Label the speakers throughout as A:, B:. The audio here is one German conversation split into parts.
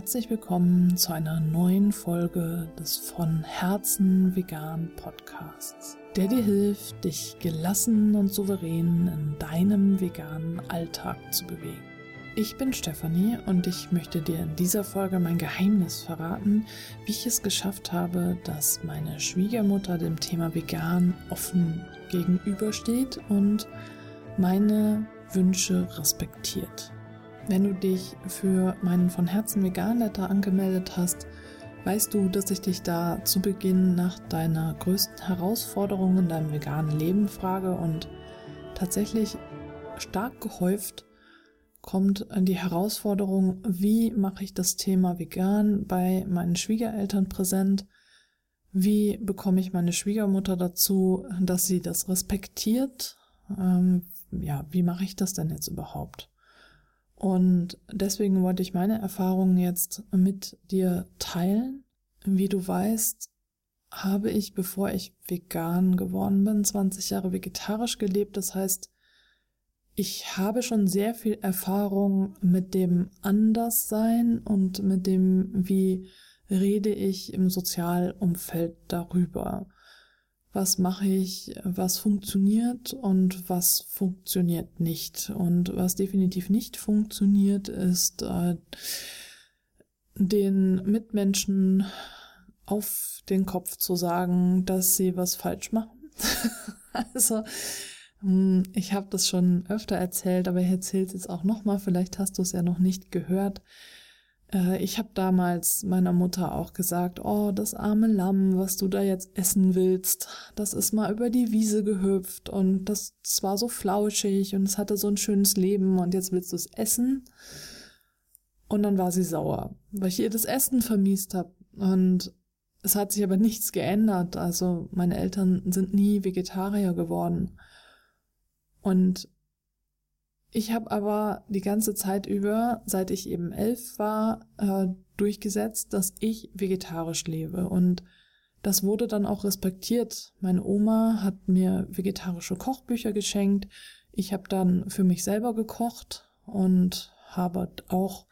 A: herzlich willkommen zu einer neuen Folge des von Herzen vegan Podcasts, der dir hilft, dich gelassen und souverän in deinem veganen Alltag zu bewegen. Ich bin Stefanie und ich möchte dir in dieser Folge mein Geheimnis verraten, wie ich es geschafft habe, dass meine Schwiegermutter dem Thema vegan offen gegenübersteht und meine Wünsche respektiert. Wenn du dich für meinen von Herzen vegan Letter angemeldet hast, weißt du, dass ich dich da zu Beginn nach deiner größten Herausforderung in deinem veganen Leben frage und tatsächlich stark gehäuft kommt die Herausforderung, wie mache ich das Thema vegan bei meinen Schwiegereltern präsent? Wie bekomme ich meine Schwiegermutter dazu, dass sie das respektiert? Ähm, ja, wie mache ich das denn jetzt überhaupt? Und deswegen wollte ich meine Erfahrungen jetzt mit dir teilen. Wie du weißt, habe ich, bevor ich vegan geworden bin, 20 Jahre vegetarisch gelebt. Das heißt, ich habe schon sehr viel Erfahrung mit dem Anderssein und mit dem, wie rede ich im Sozialumfeld darüber was mache ich, was funktioniert und was funktioniert nicht. Und was definitiv nicht funktioniert, ist äh, den Mitmenschen auf den Kopf zu sagen, dass sie was falsch machen. also hm, ich habe das schon öfter erzählt, aber ich erzähle es jetzt auch nochmal, vielleicht hast du es ja noch nicht gehört. Äh, ich habe damals meiner Mutter auch gesagt, oh, das arme Lamm, was du da jetzt essen willst, das ist mal über die Wiese gehüpft und das, war so flauschig und es hatte so ein schönes Leben und jetzt willst du es essen. Und dann war sie sauer, weil ich ihr das Essen vermiest habe. Und es hat sich aber nichts geändert. Also meine Eltern sind nie Vegetarier geworden. Und ich habe aber die ganze Zeit über, seit ich eben elf war, äh, durchgesetzt, dass ich vegetarisch lebe. Und das wurde dann auch respektiert. Meine Oma hat mir vegetarische Kochbücher geschenkt. Ich habe dann für mich selber gekocht und habe auch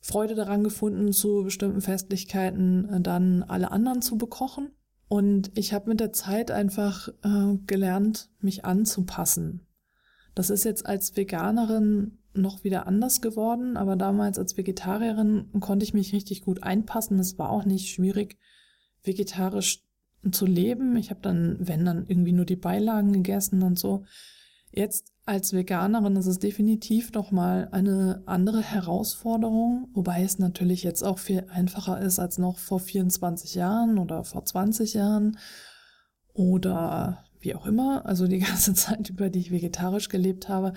A: Freude daran gefunden, zu bestimmten Festlichkeiten äh, dann alle anderen zu bekochen. Und ich habe mit der Zeit einfach äh, gelernt, mich anzupassen. Das ist jetzt als Veganerin noch wieder anders geworden, aber damals als Vegetarierin konnte ich mich richtig gut einpassen. Es war auch nicht schwierig, vegetarisch zu leben. Ich habe dann, wenn dann irgendwie nur die Beilagen gegessen und so. Jetzt als Veganerin ist es definitiv noch mal eine andere Herausforderung, wobei es natürlich jetzt auch viel einfacher ist als noch vor 24 Jahren oder vor 20 Jahren oder wie auch immer, also die ganze Zeit, über die ich vegetarisch gelebt habe,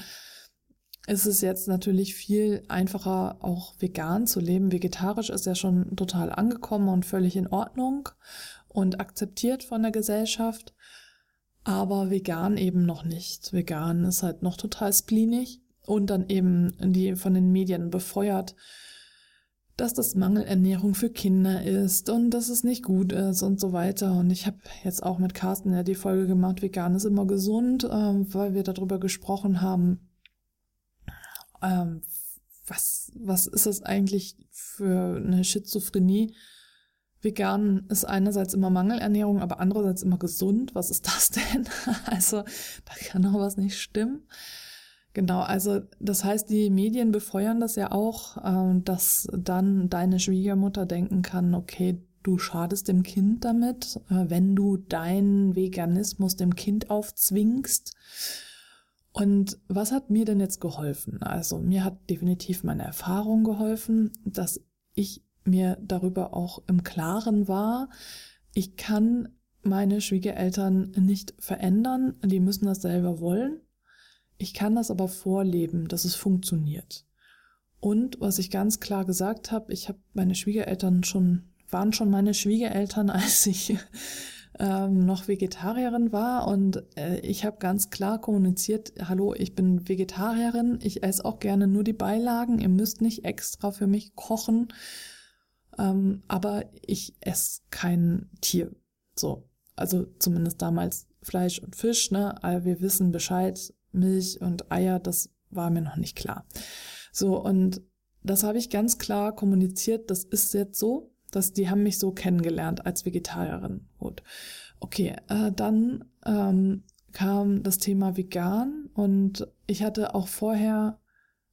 A: ist es jetzt natürlich viel einfacher, auch vegan zu leben. Vegetarisch ist ja schon total angekommen und völlig in Ordnung und akzeptiert von der Gesellschaft. Aber vegan eben noch nicht. Vegan ist halt noch total spleenig und dann eben die von den Medien befeuert dass das Mangelernährung für Kinder ist und dass es nicht gut ist und so weiter. Und ich habe jetzt auch mit Carsten ja die Folge gemacht, vegan ist immer gesund, ähm, weil wir darüber gesprochen haben, ähm, was, was ist das eigentlich für eine Schizophrenie? Vegan ist einerseits immer Mangelernährung, aber andererseits immer gesund. Was ist das denn? also da kann doch was nicht stimmen. Genau, also das heißt, die Medien befeuern das ja auch, äh, dass dann deine Schwiegermutter denken kann, okay, du schadest dem Kind damit, äh, wenn du deinen Veganismus dem Kind aufzwingst. Und was hat mir denn jetzt geholfen? Also mir hat definitiv meine Erfahrung geholfen, dass ich mir darüber auch im Klaren war, ich kann meine Schwiegereltern nicht verändern, die müssen das selber wollen. Ich kann das aber vorleben, dass es funktioniert. Und was ich ganz klar gesagt habe, ich habe meine Schwiegereltern schon, waren schon meine Schwiegereltern, als ich ähm, noch Vegetarierin war. Und äh, ich habe ganz klar kommuniziert, hallo, ich bin Vegetarierin, ich esse auch gerne nur die Beilagen, ihr müsst nicht extra für mich kochen. Ähm, aber ich esse kein Tier. So. Also zumindest damals Fleisch und Fisch, ne? Aber wir wissen Bescheid, Milch und Eier, das war mir noch nicht klar. So, und das habe ich ganz klar kommuniziert, das ist jetzt so, dass die haben mich so kennengelernt als Vegetarierin. Gut. Okay, äh, dann ähm, kam das Thema vegan und ich hatte auch vorher,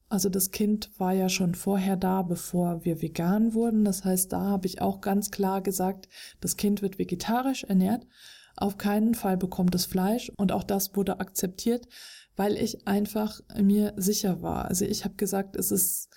A: also das Kind war ja schon vorher da, bevor wir vegan wurden. Das heißt, da habe ich auch ganz klar gesagt, das Kind wird vegetarisch ernährt. Auf keinen Fall bekommt es Fleisch und auch das wurde akzeptiert, weil ich einfach mir sicher war. Also ich habe gesagt, es ist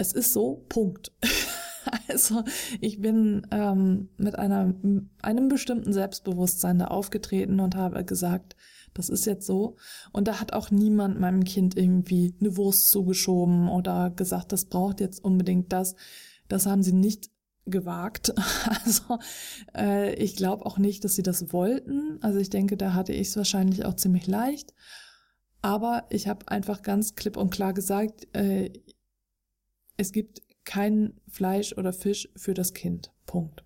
A: es ist so, Punkt. also ich bin ähm, mit einer, einem bestimmten Selbstbewusstsein da aufgetreten und habe gesagt, das ist jetzt so. Und da hat auch niemand meinem Kind irgendwie eine Wurst zugeschoben oder gesagt, das braucht jetzt unbedingt das. Das haben sie nicht gewagt. Also äh, ich glaube auch nicht, dass sie das wollten. Also ich denke, da hatte ich es wahrscheinlich auch ziemlich leicht. Aber ich habe einfach ganz klipp und klar gesagt, äh, es gibt kein Fleisch oder Fisch für das Kind. Punkt.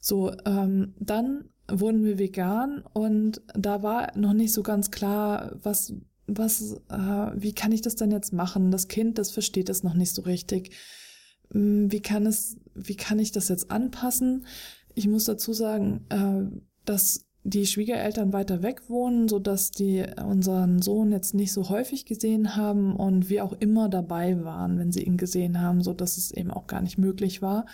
A: So, ähm, dann wurden wir vegan und da war noch nicht so ganz klar, was, was, äh, wie kann ich das denn jetzt machen? Das Kind, das versteht es noch nicht so richtig. Hm, wie kann es, wie kann ich das jetzt anpassen? Ich muss dazu sagen, äh, dass die Schwiegereltern weiter weg wohnen, so dass die unseren Sohn jetzt nicht so häufig gesehen haben und wir auch immer dabei waren, wenn sie ihn gesehen haben, so dass es eben auch gar nicht möglich war,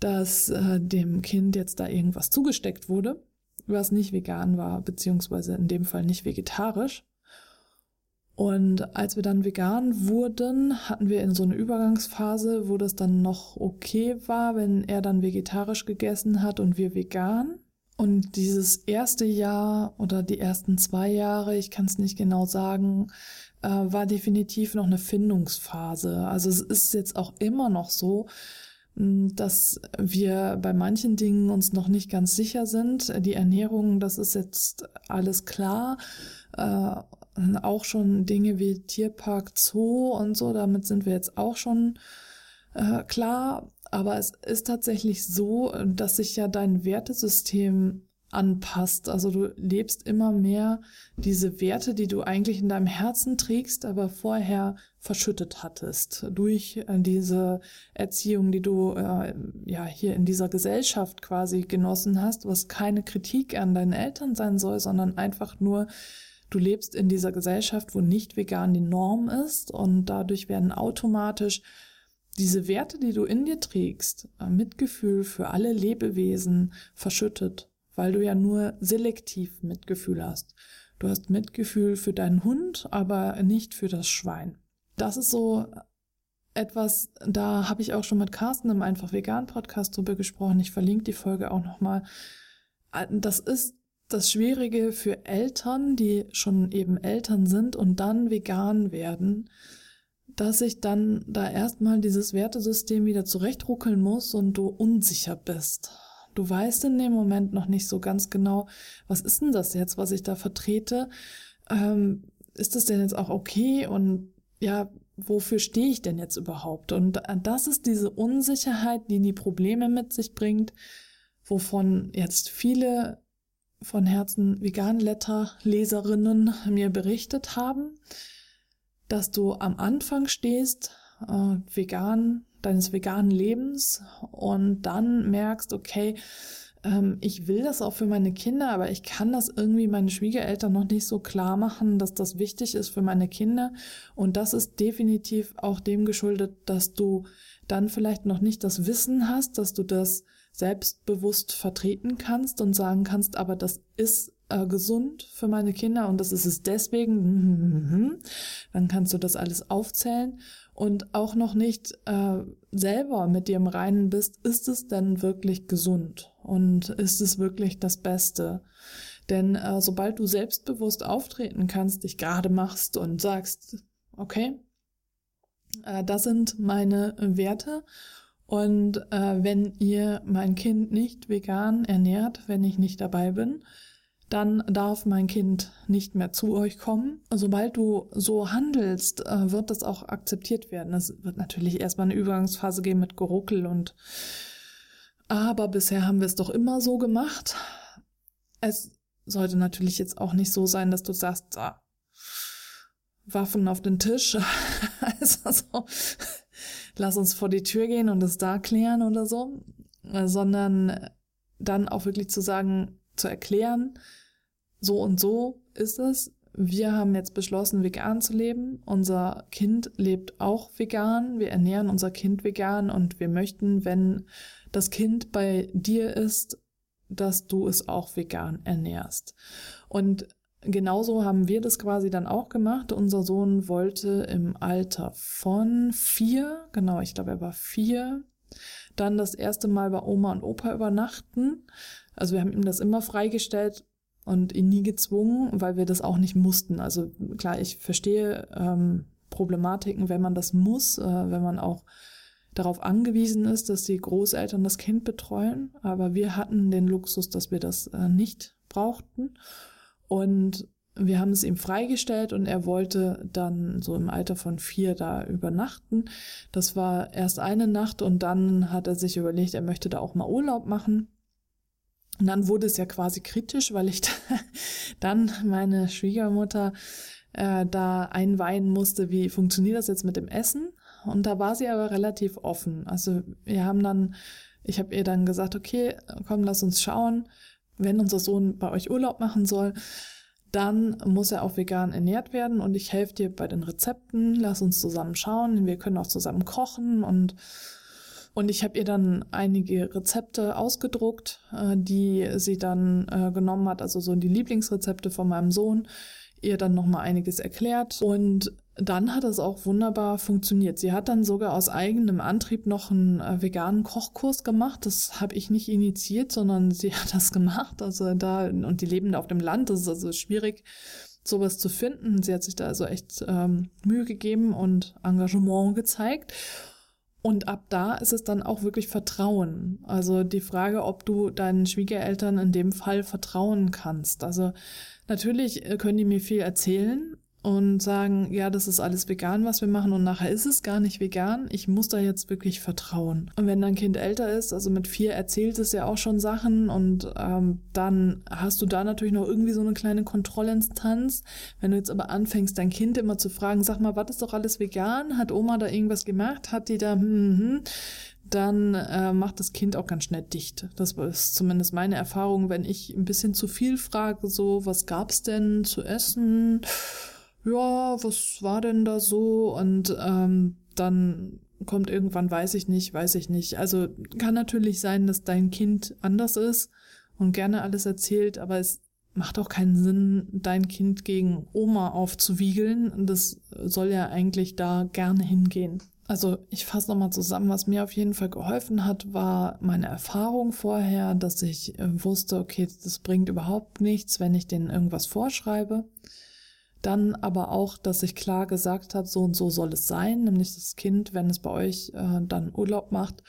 A: dass äh, dem Kind jetzt da irgendwas zugesteckt wurde, was nicht vegan war, beziehungsweise in dem Fall nicht vegetarisch. Und als wir dann vegan wurden, hatten wir in so eine Übergangsphase, wo das dann noch okay war, wenn er dann vegetarisch gegessen hat und wir vegan. Und dieses erste Jahr oder die ersten zwei Jahre, ich kann es nicht genau sagen, äh, war definitiv noch eine Findungsphase. Also es ist jetzt auch immer noch so, dass wir bei manchen Dingen uns noch nicht ganz sicher sind. Die Ernährung, das ist jetzt alles klar. Äh, auch schon Dinge wie Tierpark, Zoo und so, damit sind wir jetzt auch schon äh, klar. Aber es ist tatsächlich so, dass sich ja dein Wertesystem anpasst. Also du lebst immer mehr diese Werte, die du eigentlich in deinem Herzen trägst, aber vorher verschüttet hattest durch äh, diese Erziehung, die du äh, ja hier in dieser Gesellschaft quasi genossen hast, was keine Kritik an deinen Eltern sein soll, sondern einfach nur du lebst in dieser Gesellschaft, wo nicht vegan die Norm ist und dadurch werden automatisch diese Werte, die du in dir trägst, äh, Mitgefühl für alle Lebewesen verschüttet, weil du ja nur selektiv Mitgefühl hast. Du hast Mitgefühl für deinen Hund, aber nicht für das Schwein. Das ist so etwas, da habe ich auch schon mit Carsten im Einfach Vegan Podcast drüber gesprochen. Ich verlinke die Folge auch nochmal. Äh, das ist das Schwierige für Eltern, die schon eben Eltern sind und dann vegan werden, dass ich dann da erstmal dieses Wertesystem wieder zurechtruckeln muss und du unsicher bist. Du weißt in dem Moment noch nicht so ganz genau, was ist denn das jetzt, was ich da vertrete? Ähm, ist das denn jetzt auch okay? Und ja, wofür stehe ich denn jetzt überhaupt? Und das ist diese Unsicherheit, die die Probleme mit sich bringt, wovon jetzt viele von Herzen Vegan-Letter-Leserinnen mir berichtet haben dass du am Anfang stehst, äh, vegan, deines veganen Lebens und dann merkst, okay, ähm, ich will das auch für meine Kinder, aber ich kann das irgendwie meinen Schwiegereltern noch nicht so klar machen, dass das wichtig ist für meine Kinder. Und das ist definitiv auch dem geschuldet, dass du dann vielleicht noch nicht das Wissen hast, dass du das selbstbewusst vertreten kannst und sagen kannst, aber das ist äh, gesund für meine Kinder und das ist es deswegen, hm, hm, hm, dann kannst du das alles aufzählen. Und auch noch nicht äh, selber mit dir im Reinen bist, ist es denn wirklich gesund? Und ist es wirklich das Beste? Denn äh, sobald du selbstbewusst auftreten kannst, dich gerade machst und sagst, okay, äh, das sind meine Werte. Und äh, wenn ihr mein Kind nicht vegan ernährt, wenn ich nicht dabei bin, dann darf mein Kind nicht mehr zu euch kommen. Sobald du so handelst, äh, wird das auch akzeptiert werden. Es wird natürlich erstmal eine Übergangsphase geben mit Geruckel und aber bisher haben wir es doch immer so gemacht. Es sollte natürlich jetzt auch nicht so sein, dass du sagst, ah, Waffen auf den Tisch. also so, lass uns vor die Tür gehen und es da klären oder so, sondern dann auch wirklich zu sagen, zu erklären, so und so ist es. Wir haben jetzt beschlossen, vegan zu leben. Unser Kind lebt auch vegan. Wir ernähren unser Kind vegan und wir möchten, wenn das Kind bei dir ist, dass du es auch vegan ernährst. Und genauso haben wir das quasi dann auch gemacht. Unser Sohn wollte im Alter von vier, genau, ich glaube, er war vier, dann das erste Mal bei Oma und Opa übernachten. Also wir haben ihm das immer freigestellt und ihn nie gezwungen, weil wir das auch nicht mussten. Also klar, ich verstehe ähm, Problematiken, wenn man das muss, äh, wenn man auch darauf angewiesen ist, dass die Großeltern das Kind betreuen. Aber wir hatten den Luxus, dass wir das äh, nicht brauchten. Und wir haben es ihm freigestellt und er wollte dann so im Alter von vier da übernachten. Das war erst eine Nacht und dann hat er sich überlegt, er möchte da auch mal Urlaub machen. Und dann wurde es ja quasi kritisch, weil ich dann meine Schwiegermutter äh, da einweihen musste, wie funktioniert das jetzt mit dem Essen? Und da war sie aber relativ offen. Also wir haben dann, ich habe ihr dann gesagt, okay, komm, lass uns schauen, wenn unser Sohn bei euch Urlaub machen soll, dann muss er auch vegan ernährt werden und ich helfe dir bei den Rezepten. Lass uns zusammen schauen. Wir können auch zusammen kochen und und ich habe ihr dann einige Rezepte ausgedruckt, äh, die sie dann äh, genommen hat, also so die Lieblingsrezepte von meinem Sohn, ihr dann nochmal einiges erklärt und dann hat es auch wunderbar funktioniert. Sie hat dann sogar aus eigenem Antrieb noch einen äh, veganen Kochkurs gemacht. Das habe ich nicht initiiert, sondern sie hat das gemacht. Also da, und die leben auf dem Land, das ist also schwierig, sowas zu finden. Sie hat sich da also echt ähm, Mühe gegeben und Engagement gezeigt. Und ab da ist es dann auch wirklich Vertrauen. Also die Frage, ob du deinen Schwiegereltern in dem Fall vertrauen kannst. Also natürlich äh, können die mir viel erzählen, und sagen, ja, das ist alles vegan, was wir machen und nachher ist es gar nicht vegan. Ich muss da jetzt wirklich vertrauen. Und wenn dein Kind älter ist, also mit vier erzählt es ja auch schon Sachen und ähm, dann hast du da natürlich noch irgendwie so eine kleine Kontrollinstanz. Wenn du jetzt aber anfängst, dein Kind immer zu fragen, sag mal, was ist doch alles vegan? Hat Oma da irgendwas gemacht? Hat die da, hm, hm, hm dann äh, macht das Kind auch ganz schnell dicht. Das ist zumindest meine Erfahrung, wenn ich ein bisschen zu viel frage, so, was gab's denn zu essen? ja, was war denn da so? Und ähm, dann kommt irgendwann, weiß ich nicht, weiß ich nicht. Also kann natürlich sein, dass dein Kind anders ist und gerne alles erzählt, aber es macht auch keinen Sinn, dein Kind gegen Oma aufzuwiegeln. Das soll ja eigentlich da gerne hingehen. Also ich fasse nochmal zusammen, was mir auf jeden Fall geholfen hat, war meine Erfahrung vorher, dass ich äh, wusste, okay, das bringt überhaupt nichts, wenn ich denen irgendwas vorschreibe. Dann aber auch, dass ich klar gesagt habe, so und so soll es sein, nämlich das Kind, wenn es bei euch äh, dann Urlaub macht,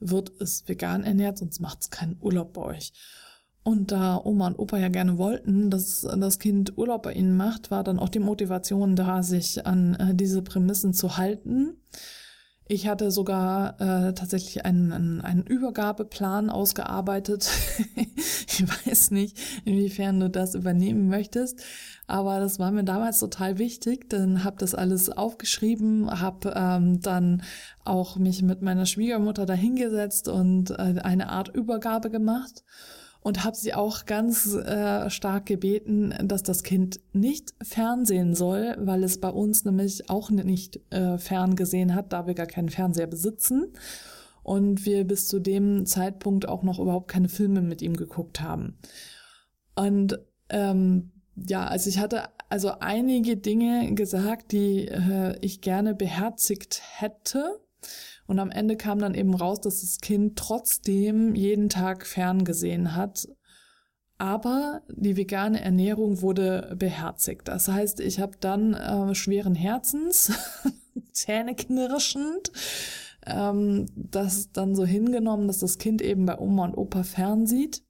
A: wird es vegan ernährt, sonst macht es keinen Urlaub bei euch. Und da Oma und Opa ja gerne wollten, dass das Kind Urlaub bei ihnen macht, war dann auch die Motivation da, sich an äh, diese Prämissen zu halten. Ich hatte sogar äh, tatsächlich einen, einen, einen Übergabeplan ausgearbeitet. ich weiß nicht, inwiefern du das übernehmen möchtest, aber das war mir damals total wichtig. Dann habe das alles aufgeschrieben, habe ähm, dann auch mich mit meiner Schwiegermutter dahingesetzt und äh, eine Art Übergabe gemacht und habe sie auch ganz äh, stark gebeten, dass das Kind nicht fernsehen soll, weil es bei uns nämlich auch nicht äh, ferngesehen hat, da wir gar keinen Fernseher besitzen und wir bis zu dem Zeitpunkt auch noch überhaupt keine Filme mit ihm geguckt haben. Und ähm, ja, also ich hatte also einige Dinge gesagt, die äh, ich gerne beherzigt hätte und am Ende kam dann eben raus, dass das Kind trotzdem jeden Tag ferngesehen hat. Aber die vegane Ernährung wurde beherzigt. Das heißt, ich habe dann äh, schweren Herzens, zähneknirschend, ähm, das dann so hingenommen, dass das Kind eben bei Oma und Opa fernsieht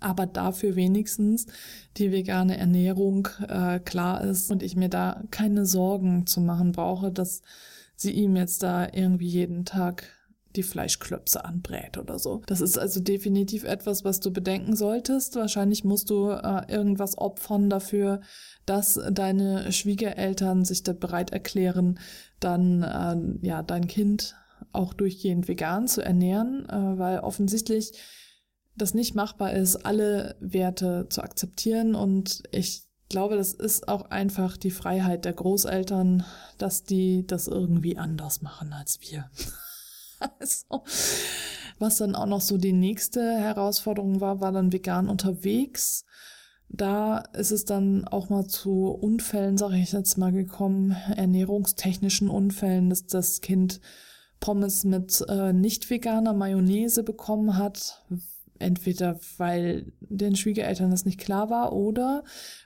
A: aber dafür wenigstens die vegane Ernährung äh, klar ist und ich mir da keine Sorgen zu machen brauche, dass sie ihm jetzt da irgendwie jeden Tag die Fleischklöpse anbrät oder so. Das ist also definitiv etwas, was du bedenken solltest. Wahrscheinlich musst du äh, irgendwas opfern dafür, dass deine Schwiegereltern sich da bereit erklären, dann äh, ja dein Kind auch durchgehend vegan zu ernähren, äh, weil offensichtlich das nicht machbar ist, alle Werte zu akzeptieren. Und ich glaube, das ist auch einfach die Freiheit der Großeltern, dass die das irgendwie anders machen als wir. also, was dann auch noch so die nächste Herausforderung war, war dann vegan unterwegs. Da ist es dann auch mal zu Unfällen, sage ich jetzt mal, gekommen, ernährungstechnischen Unfällen, dass das Kind Pommes mit äh, nicht veganer Mayonnaise bekommen hat, entweder weil den Schwiegereltern das nicht klar war oder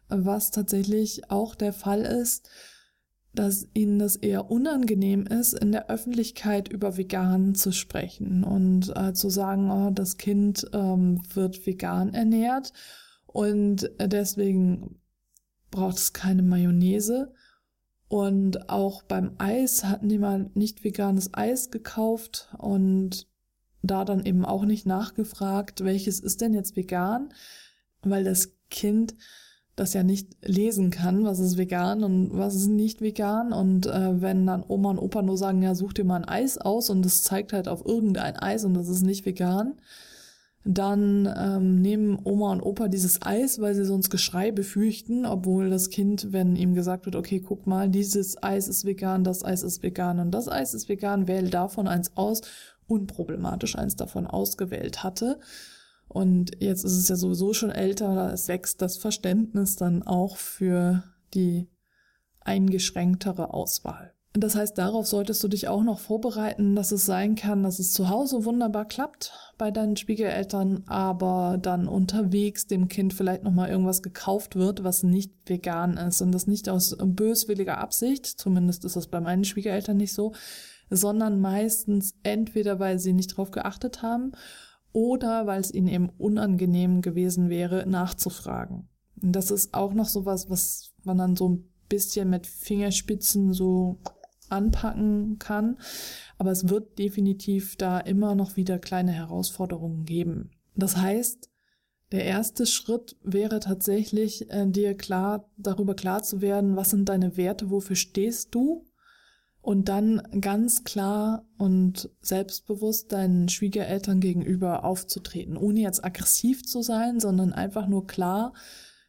A: was tatsächlich auch der Fall ist, dass ihnen das eher unangenehm ist, in der Öffentlichkeit über vegan zu sprechen und äh, zu sagen, oh, das Kind ähm, wird vegan ernährt und deswegen braucht es keine Mayonnaise. Und auch beim Eis hatten die mal nicht veganes Eis gekauft und da dann eben auch nicht nachgefragt, welches ist denn jetzt vegan, weil das Kind das ja nicht lesen kann, was ist vegan und was ist nicht vegan. Und äh, wenn dann Oma und Opa nur sagen, ja, such dir mal ein Eis aus und es zeigt halt auf irgendein Eis und das ist nicht vegan, dann ähm, nehmen Oma und Opa dieses Eis, weil sie sonst Geschrei befürchten, obwohl das Kind, wenn ihm gesagt wird, okay, guck mal, dieses Eis ist vegan, das Eis ist vegan und das Eis ist vegan, wähle davon eins aus unproblematisch eins davon ausgewählt hatte. Und jetzt ist es ja sowieso schon älter, da wächst das Verständnis dann auch für die eingeschränktere Auswahl. Das heißt, darauf solltest du dich auch noch vorbereiten, dass es sein kann, dass es zu Hause wunderbar klappt bei deinen Schwiegereltern, aber dann unterwegs dem Kind vielleicht nochmal irgendwas gekauft wird, was nicht vegan ist und das nicht aus böswilliger Absicht, zumindest ist das bei meinen Schwiegereltern nicht so, sondern meistens entweder, weil sie nicht drauf geachtet haben oder weil es ihnen eben unangenehm gewesen wäre, nachzufragen. Und das ist auch noch sowas, was man dann so ein bisschen mit Fingerspitzen so anpacken kann. Aber es wird definitiv da immer noch wieder kleine Herausforderungen geben. Das heißt, der erste Schritt wäre tatsächlich, äh, dir klar, darüber klar zu werden, was sind deine Werte, wofür stehst du und dann ganz klar und selbstbewusst deinen Schwiegereltern gegenüber aufzutreten, ohne jetzt aggressiv zu sein, sondern einfach nur klar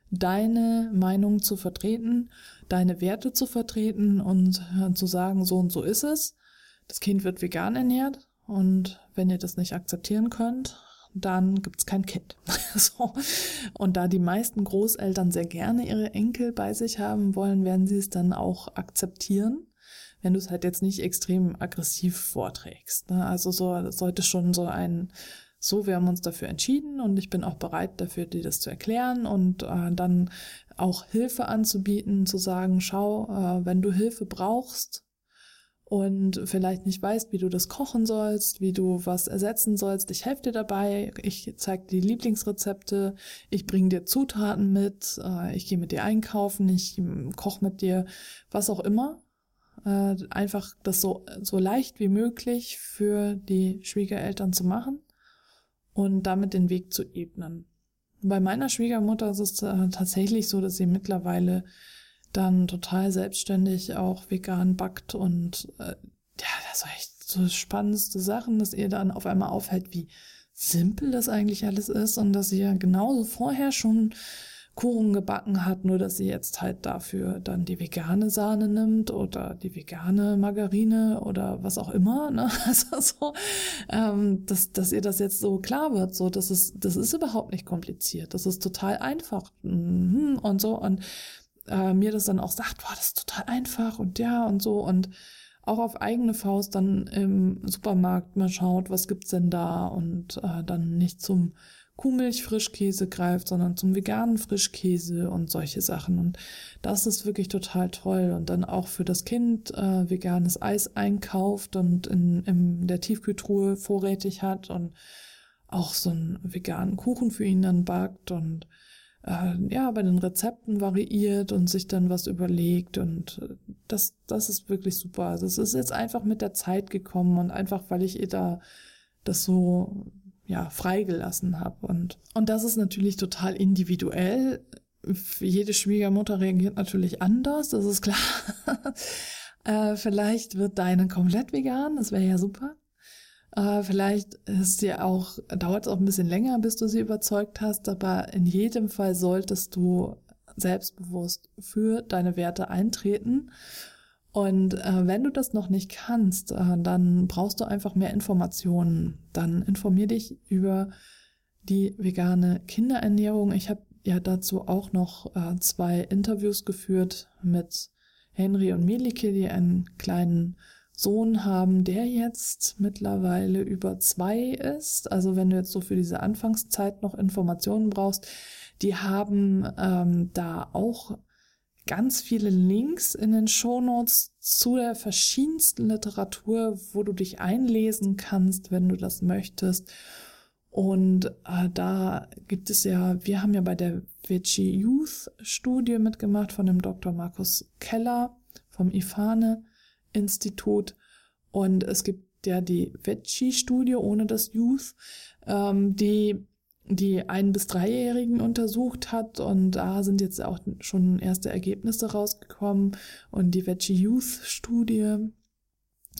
A: deine Meinung zu vertreten, deine Werte zu vertreten und zu sagen, so und so ist es. Das Kind wird vegan ernährt und wenn ihr das nicht akzeptieren könnt, dann gibt's kein Kind. so. Und da die meisten Großeltern sehr gerne ihre Enkel bei sich haben wollen, werden sie es dann auch akzeptieren wenn du es halt jetzt nicht extrem aggressiv vorträgst. Ne? Also so sollte schon so ein so, wir haben uns dafür entschieden und ich bin auch bereit dafür, dir das zu erklären und äh, dann auch Hilfe anzubieten, zu sagen, schau, äh, wenn du Hilfe brauchst und vielleicht nicht weißt, wie du das kochen sollst, wie du was ersetzen sollst, ich helfe dir dabei, ich zeige dir die Lieblingsrezepte, ich bringe dir Zutaten mit, äh, ich gehe mit dir einkaufen, ich koche mit dir, was auch immer äh, einfach das so, so leicht wie möglich für die Schwiegereltern zu machen und damit den Weg zu ebnen. Bei meiner Schwiegermutter ist es äh, tatsächlich so, dass sie mittlerweile dann total selbstständig auch vegan backt und äh, ja, das war echt so spannendste Sachen, dass ihr dann auf einmal auffällt, wie simpel das eigentlich alles ist und dass ja genauso vorher schon Kuchen gebacken hat, nur dass sie jetzt halt dafür dann die vegane Sahne nimmt oder die vegane Margarine oder was auch immer. Ne? Also so, ähm, dass, dass ihr das jetzt so klar wird, so das ist, das ist überhaupt nicht kompliziert, das ist total einfach mhm, und so und äh, mir das dann auch sagt, boah, das ist total einfach und ja und so und auch auf eigene Faust dann im Supermarkt mal schaut, was gibt's denn da und äh, dann nicht zum Kuhmilch-Frischkäse greift, sondern zum veganen Frischkäse und solche Sachen. Und das ist wirklich total toll. Und dann auch für das Kind äh, veganes Eis einkauft und in, in der Tiefkühltruhe vorrätig hat und auch so einen veganen Kuchen für ihn dann backt und äh, ja, bei den Rezepten variiert und sich dann was überlegt und äh, das, das ist wirklich super. Also es ist jetzt einfach mit der Zeit gekommen und einfach, weil ich ihr da das so, ja, freigelassen habe und, und das ist natürlich total individuell. Jede Schwiegermutter reagiert natürlich anders, das ist klar. äh, vielleicht wird deine komplett vegan, das wäre ja super. Äh, vielleicht ist dir auch, dauert es auch ein bisschen länger, bis du sie überzeugt hast, aber in jedem Fall solltest du selbstbewusst für deine Werte eintreten. Und äh, wenn du das noch nicht kannst, äh, dann brauchst du einfach mehr Informationen. Dann informier dich über die vegane Kinderernährung. Ich habe ja dazu auch noch äh, zwei Interviews geführt mit Henry und Melike, die einen kleinen Sohn haben, der jetzt mittlerweile über zwei ist. Also wenn du jetzt so für diese Anfangszeit noch Informationen brauchst, die haben ähm, da auch ganz viele Links in den Shownotes zu der verschiedensten Literatur, wo du dich einlesen kannst, wenn du das möchtest. Und äh, da gibt es ja, wir haben ja bei der Veggie Youth Studie mitgemacht von dem Dr. Markus Keller vom IFANE Institut. Und es gibt ja die Veggie-Studie ohne das Youth, ähm, die die ein- bis dreijährigen untersucht hat und da sind jetzt auch schon erste Ergebnisse rausgekommen und die Veggie Youth Studie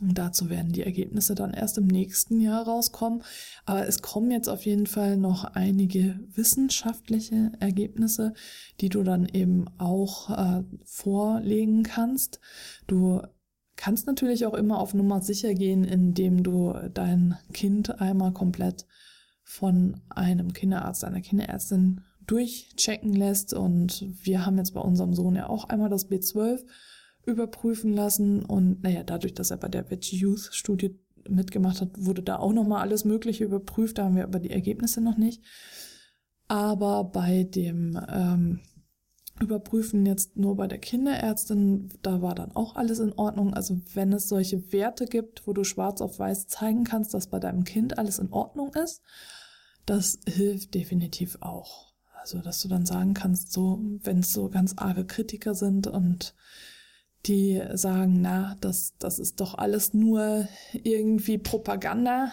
A: und dazu werden die Ergebnisse dann erst im nächsten Jahr rauskommen. Aber es kommen jetzt auf jeden Fall noch einige wissenschaftliche Ergebnisse, die du dann eben auch äh, vorlegen kannst. Du kannst natürlich auch immer auf Nummer sicher gehen, indem du dein Kind einmal komplett von einem Kinderarzt, einer Kinderärztin durchchecken lässt. Und wir haben jetzt bei unserem Sohn ja auch einmal das B12 überprüfen lassen. Und naja, dadurch, dass er bei der Veggie Youth Studie mitgemacht hat, wurde da auch nochmal alles Mögliche überprüft. Da haben wir aber die Ergebnisse noch nicht. Aber bei dem ähm, überprüfen jetzt nur bei der Kinderärztin, da war dann auch alles in Ordnung. Also wenn es solche Werte gibt, wo du schwarz auf weiß zeigen kannst, dass bei deinem Kind alles in Ordnung ist, das hilft definitiv auch. Also dass du dann sagen kannst, so wenn es so ganz arge Kritiker sind und die sagen, na, das, das ist doch alles nur irgendwie Propaganda,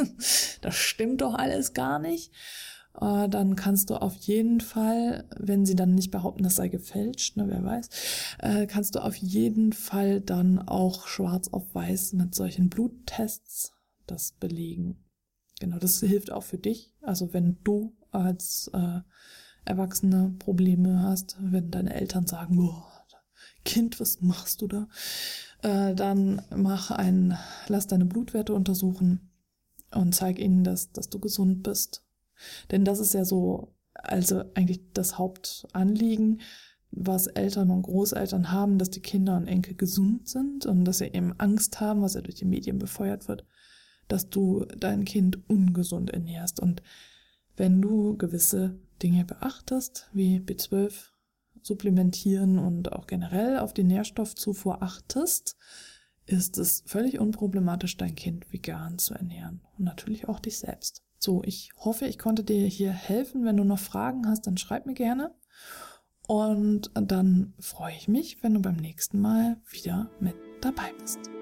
A: das stimmt doch alles gar nicht äh, dann kannst du auf jeden Fall, wenn sie dann nicht behaupten, das sei gefälscht, ne, wer weiß, äh, kannst du auf jeden Fall dann auch schwarz auf weiß mit solchen Bluttests das belegen. Genau, das hilft auch für dich. Also wenn du als äh, Erwachsene Probleme hast, wenn deine Eltern sagen, oh, Kind, was machst du da? Äh, dann mach ein, lass deine Blutwerte untersuchen und zeig ihnen, dass, dass du gesund bist denn das ist ja so, also eigentlich das Hauptanliegen, was Eltern und Großeltern haben, dass die Kinder und Enkel gesund sind und dass sie eben Angst haben, was ja durch die Medien befeuert wird, dass du dein Kind ungesund ernährst. Und wenn du gewisse Dinge beachtest, wie B12 supplementieren und auch generell auf die Nährstoffzufuhr achtest, ist es völlig unproblematisch, dein Kind vegan zu ernähren und natürlich auch dich selbst. So, ich hoffe, ich konnte dir hier helfen. Wenn du noch Fragen hast, dann schreib mir gerne. Und dann freue ich mich, wenn du beim nächsten Mal wieder mit dabei bist.